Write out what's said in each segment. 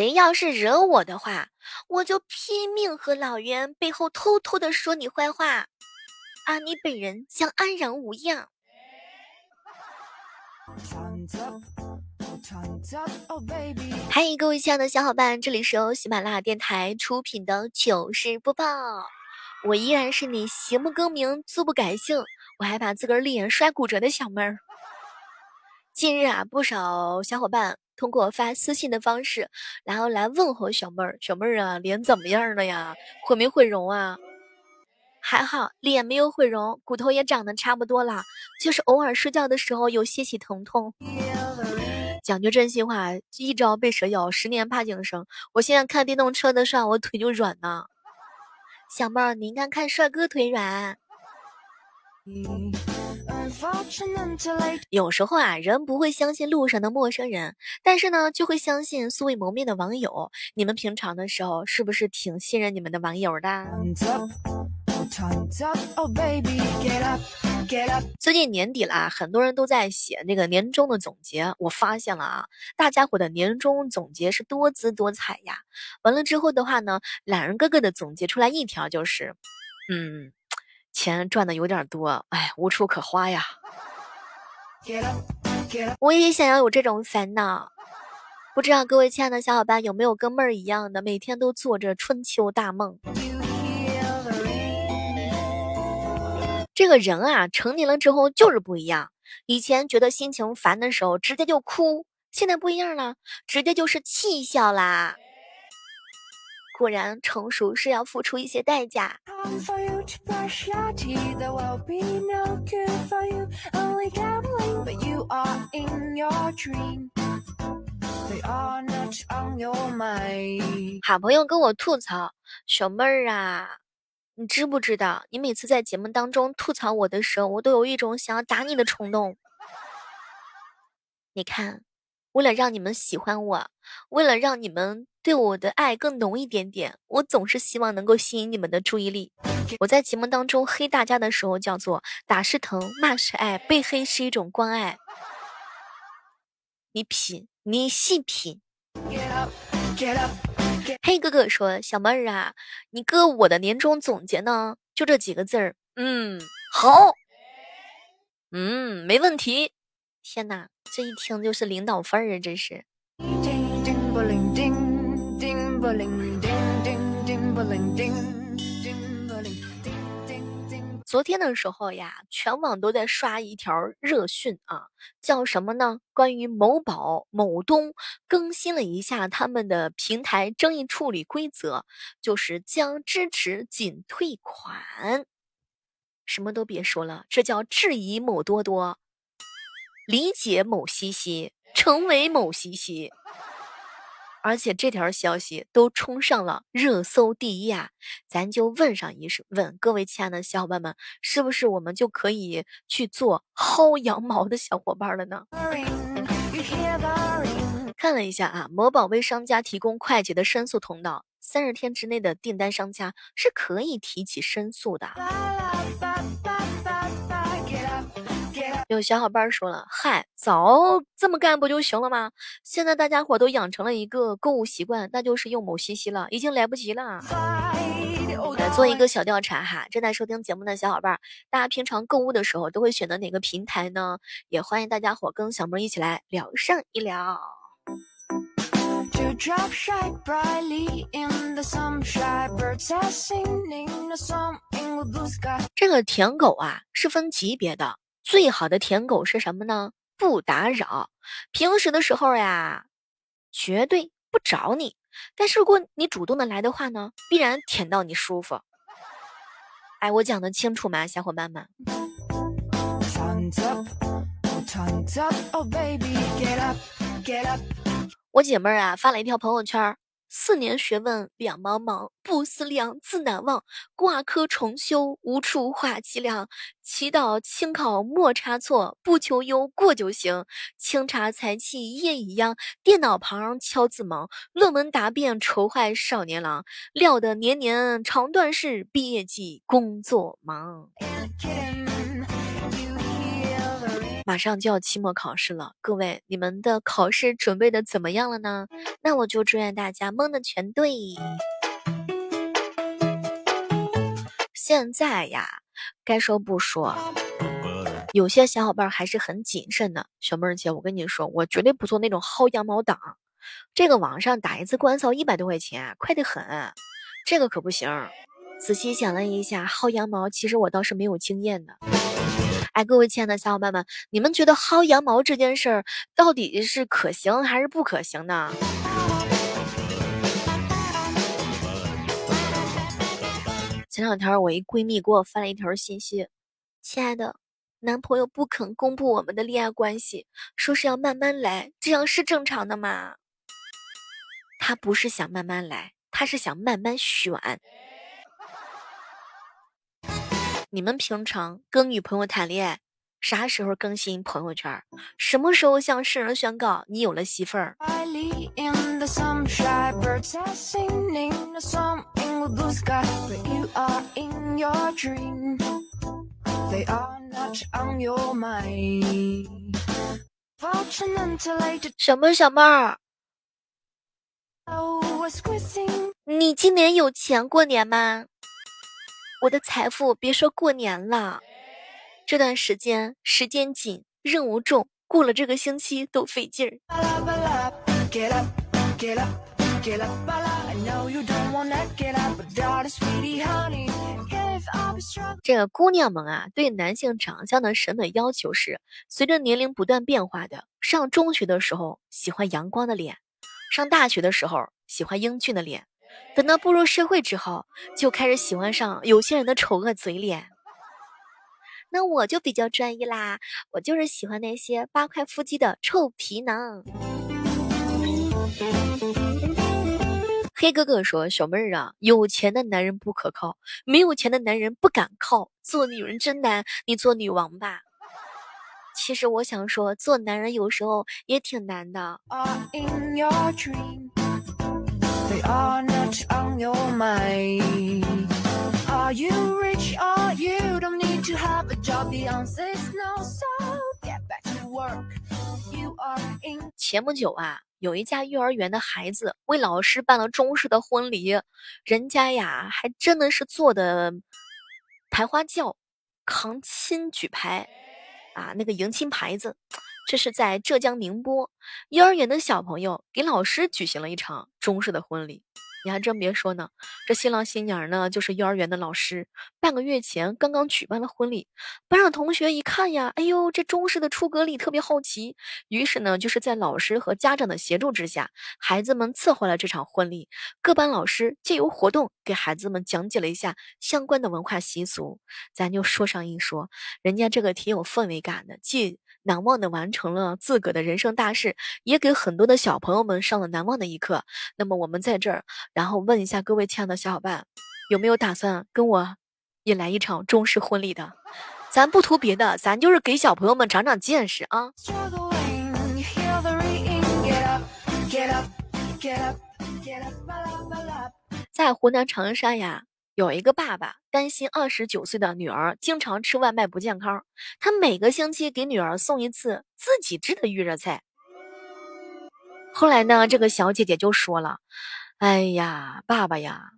谁要是惹我的话，我就拼命和老袁背后偷偷的说你坏话，啊，你本人将安然无恙。嗨，各位亲爱的小伙伴，这里是由喜马拉雅电台出品的糗事播报，我依然是你行不更名，坐不改姓，我还把自个儿脸摔骨折的小妹儿。近日啊，不少小伙伴通过发私信的方式，然后来问候小妹儿。小妹儿啊，脸怎么样了呀？毁没毁容啊？还好，脸没有毁容，骨头也长得差不多了，就是偶尔睡觉的时候有些许疼痛。讲句真心话，一朝被蛇咬，十年怕井绳。我现在看电动车的时候，我腿就软呢。小妹儿，你应该看帅哥腿软。有时候啊，人不会相信路上的陌生人，但是呢，就会相信素未谋面的网友。你们平常的时候是不是挺信任你们的网友的？最近年底了，很多人都在写那个年终的总结。我发现了啊，大家伙的年终总结是多姿多彩呀。完了之后的话呢，懒人哥哥的总结出来一条就是，嗯。钱赚的有点多，哎，无处可花呀。我也想要有这种烦恼，不知道各位亲爱的小伙伴有没有跟妹儿一样的，每天都做着春秋大梦。这个人啊，成年了之后就是不一样。以前觉得心情烦的时候直接就哭，现在不一样了，直接就是气笑啦。果然，成熟是要付出一些代价。好朋友跟我吐槽：“小妹儿啊，你知不知道？你每次在节目当中吐槽我的时候，我都有一种想要打你的冲动。你看，为了让你们喜欢我，为了让你们……”对我的爱更浓一点点，我总是希望能够吸引你们的注意力。我在节目当中黑大家的时候，叫做打是疼，骂是爱，被黑是一种关爱。你品，你细品。黑哥哥说：“小妹儿啊，你哥我的年终总结呢，就这几个字儿。嗯，好。嗯，没问题。天哪，这一听就是领导范儿啊，这是。”昨天的时候呀，全网都在刷一条热讯啊，叫什么呢？关于某宝、某东更新了一下他们的平台争议处理规则，就是将支持仅退款。什么都别说了，这叫质疑某多多，理解某西西，成为某西西。而且这条消息都冲上了热搜第一啊！咱就问上一问各位亲爱的小伙伴们，是不是我们就可以去做薅羊毛的小伙伴了呢？看了一下啊，某宝为商家提供快捷的申诉通道，三十天之内的订单商家是可以提起申诉的。有小伙伴说了：“嗨，早这么干不就行了吗？现在大家伙都养成了一个购物习惯，那就是用某西西了，已经来不及了。”来做一个小调查哈，正在收听节目的小伙伴，大家平常购物的时候都会选择哪个平台呢？也欢迎大家伙跟小妹一起来聊上一聊。这个舔狗啊，是分级别的。最好的舔狗是什么呢？不打扰，平时的时候呀，绝对不找你。但是如果你主动的来的话呢，必然舔到你舒服。哎，我讲的清楚吗，小伙伴们？我姐妹儿啊发了一条朋友圈。四年学问两茫茫，不思量，自难忘。挂科重修，无处话凄凉。祈祷清考莫差错，不求优，过就行。清茶才气夜已央，电脑旁敲字忙。论文答辩愁坏少年郎，料得年年长断事，毕业季工作忙。马上就要期末考试了，各位，你们的考试准备的怎么样了呢？那我就祝愿大家蒙的全对。现在呀，该说不说，有些小伙伴还是很谨慎的。小妹儿姐，我跟你说，我绝对不做那种薅羊毛党。这个网上打一次官司一百多块钱，快得很，这个可不行。仔细想了一下，薅羊毛其实我倒是没有经验的。哎，各位亲爱的小伙伴们，你们觉得薅羊毛这件事儿到底是可行还是不可行呢？前两天我一闺蜜给我发了一条信息：“亲爱的，男朋友不肯公布我们的恋爱关系，说是要慢慢来，这样是正常的吗？”他不是想慢慢来，他是想慢慢选。你们平常跟女朋友谈恋爱，啥时候更新朋友圈？什么时候向世人宣告你有了媳妇儿？小妹儿，小妹儿，你今年有钱过年吗？我的财富别说过年了，这段时间时间紧，任务重，过了这个星期都费劲儿。这个姑娘们啊，对男性长相的审美要求是随着年龄不断变化的。上中学的时候喜欢阳光的脸，上大学的时候喜欢英俊的脸。等到步入社会之后，就开始喜欢上有些人的丑恶嘴脸。那我就比较专一啦，我就是喜欢那些八块腹肌的臭皮囊。黑哥哥说：“小妹儿啊，有钱的男人不可靠，没有钱的男人不敢靠。做女人真难，你做女王吧。”其实我想说，做男人有时候也挺难的。Are not on your mind. Are you rich or you don't need to have a job? Beyonce's snow so get back to work. You are in 前不久啊有一家幼儿园的孩子为老师办了中式的婚礼人家呀还真的是做的抬花轿扛亲举牌啊那个迎亲牌子。这是在浙江宁波幼儿园的小朋友给老师举行了一场中式的婚礼。你还真别说呢，这新郎新娘呢就是幼儿园的老师。半个月前刚刚举办了婚礼，班上同学一看呀，哎呦，这中式的出阁礼特别好奇。于是呢，就是在老师和家长的协助之下，孩子们策划了这场婚礼。各班老师借由活动给孩子们讲解了一下相关的文化习俗。咱就说上一说，人家这个挺有氛围感的，既难忘的完成了自个的人生大事，也给很多的小朋友们上了难忘的一课。那么我们在这儿，然后问一下各位亲爱的小伙伴，有没有打算跟我也来一场中式婚礼的？咱不图别的，咱就是给小朋友们长长见识啊！在湖南长沙呀。有一个爸爸担心二十九岁的女儿经常吃外卖不健康，他每个星期给女儿送一次自己制的预热菜。后来呢，这个小姐姐就说了：“哎呀，爸爸呀，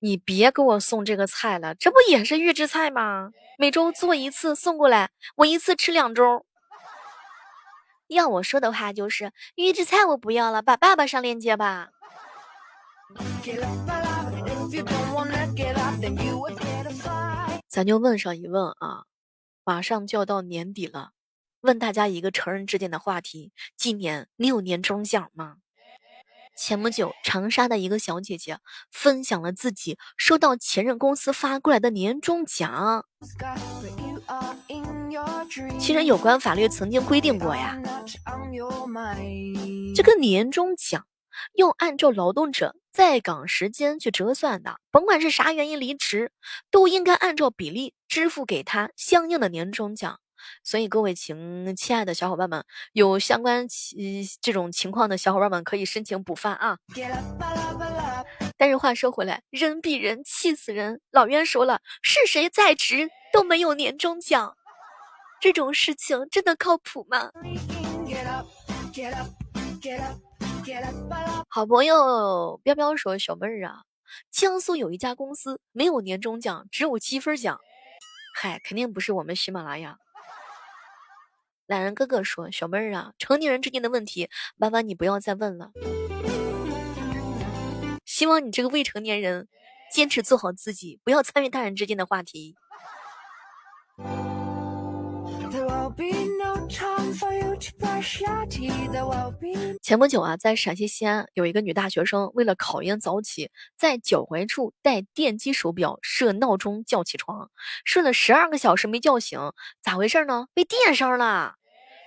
你别给我送这个菜了，这不也是预制菜吗？每周做一次送过来，我一次吃两周。要我说的话就是预制菜我不要了，把爸爸上链接吧。”咱就问上一问啊，马上就要到年底了，问大家一个成人之间的话题：今年你有年终奖吗？前不久，长沙的一个小姐姐分享了自己收到前任公司发过来的年终奖。其实有关法律曾经规定过呀，这个年终奖。要按照劳动者在岗时间去折算的，甭管是啥原因离职，都应该按照比例支付给他相应的年终奖。所以各位亲亲爱的小伙伴们，有相关这种情况的小伙伴们可以申请补发啊。但是话说回来，人比人气死人。老冤说了，是谁在职都没有年终奖。这种事情真的靠谱吗？好朋友彪彪说：“小妹儿啊，江苏有一家公司没有年终奖，只有积分奖。嗨，肯定不是我们喜马拉雅。”懒人哥哥说：“小妹儿啊，成年人之间的问题，麻烦你不要再问了。希望你这个未成年人，坚持做好自己，不要参与大人之间的话题。”前不久啊，在陕西西安有一个女大学生，为了考研早起，在脚踝处戴电击手表设闹钟叫起床，睡了十二个小时没叫醒，咋回事呢？被电伤了。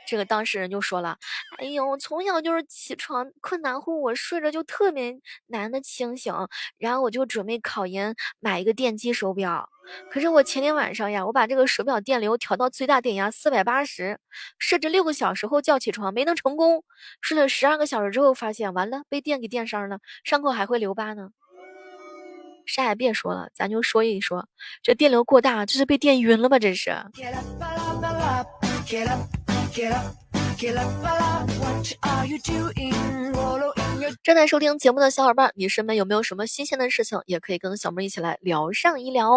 这个当事人就说了：“哎呦，从小就是起床困难户，我睡着就特别难的清醒，然后我就准备考研买一个电击手表。可是我前天晚上呀，我把这个手表电流调到最大电压四百八十，设置六个小时后叫起床，没能成功。睡了十二个小时之后，发现完了，被电给电伤了，伤口还会留疤呢。啥也别说了，咱就说一说，这电流过大，这是被电晕了吧？这是。”正在收听节目的小伙伴，你身边有没有什么新鲜的事情，也可以跟小妹一起来聊上一聊。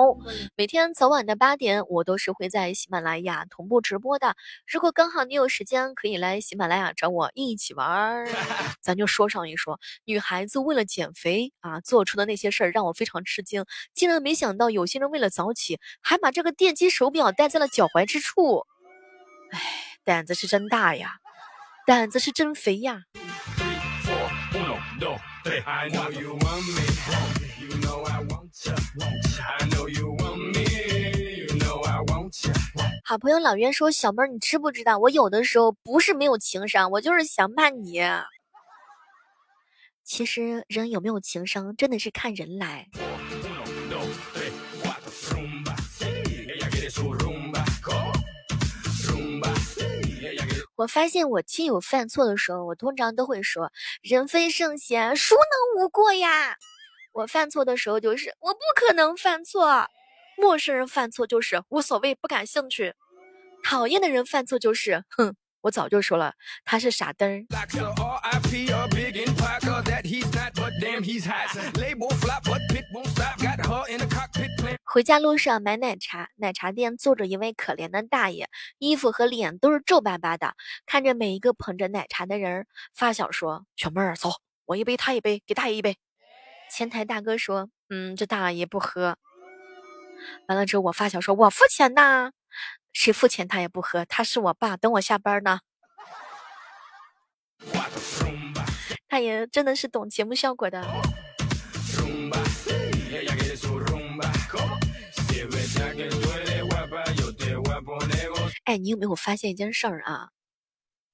每天早晚的八点，我都是会在喜马拉雅同步直播的。如果刚好你有时间，可以来喜马拉雅找我一起玩儿。咱就说上一说，女孩子为了减肥啊，做出的那些事儿让我非常吃惊。竟然没想到有些人为了早起，还把这个电击手表戴在了脚踝之处。哎。胆子是真大呀，胆子是真肥呀。好朋友老袁说：“小妹儿，你知不知道，我有的时候不是没有情商，我就是想骂你。其实人有没有情商，真的是看人来。”我发现我亲友犯错的时候，我通常都会说“人非圣贤，孰能无过呀？”我犯错的时候就是“我不可能犯错”，陌生人犯错就是无所谓，不感兴趣；讨厌的人犯错就是“哼”。我早就说了，他是傻灯儿。回家路上买奶茶，奶茶店坐着一位可怜的大爷，衣服和脸都是皱巴巴的，看着每一个捧着奶茶的人，发小说：“小妹儿，走，我一杯，他一杯，给大爷一杯。”前台大哥说：“嗯，这大爷不喝。”完了之后，我发小说：“我付钱呐。”谁付钱他也不喝，他是我爸，等我下班呢。大爷真的是懂节目效果的。哎，你有没有发现一件事儿啊？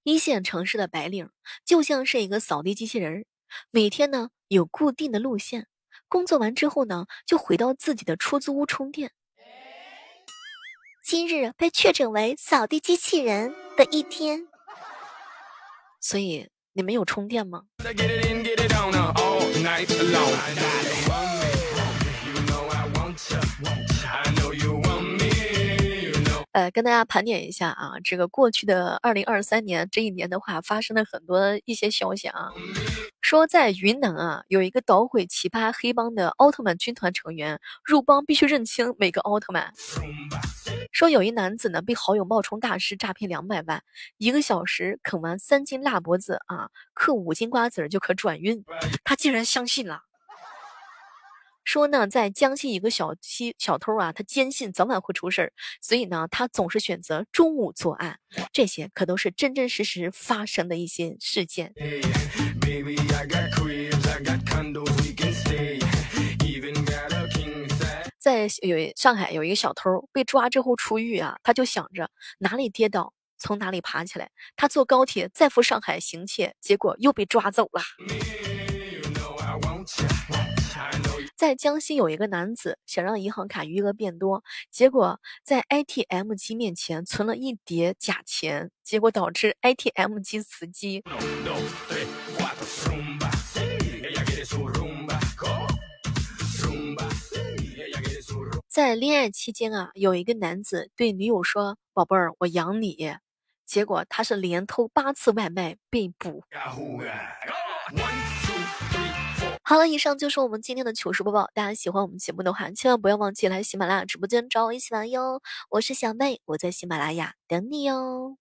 一线城市的白领就像是一个扫地机器人，每天呢有固定的路线，工作完之后呢就回到自己的出租屋充电。今日被确诊为扫地机器人的一天，所以你们有充电吗？呃，跟大家盘点一下啊，这个过去的二零二三年这一年的话，发生了很多一些消息啊。说在云南啊，有一个捣毁奇葩黑帮的奥特曼军团成员入帮必须认清每个奥特曼。说有一男子呢被好友冒充大师诈骗两百万，一个小时啃完三斤辣脖子啊，嗑五斤瓜子就可转运，他竟然相信了。说呢，在江西一个小七小偷啊，他坚信早晚会出事儿，所以呢，他总是选择中午作案。这些可都是真真实实发生的一些事件。在有上海有一个小偷被抓之后出狱啊，他就想着哪里跌倒从哪里爬起来。他坐高铁再赴上海行窃，结果又被抓走了。在江西有一个男子想让银行卡余额变多，结果在 ATM 机面前存了一叠假钱，结果导致 ATM 机死机。在恋爱期间啊，有一个男子对女友说：“宝贝儿，我养你。”结果他是连偷八次外卖被捕。好了，以上就是我们今天的糗事播报。大家喜欢我们节目的话，千万不要忘记来喜马拉雅直播间找我一起玩哟。我是小妹，我在喜马拉雅等你哟。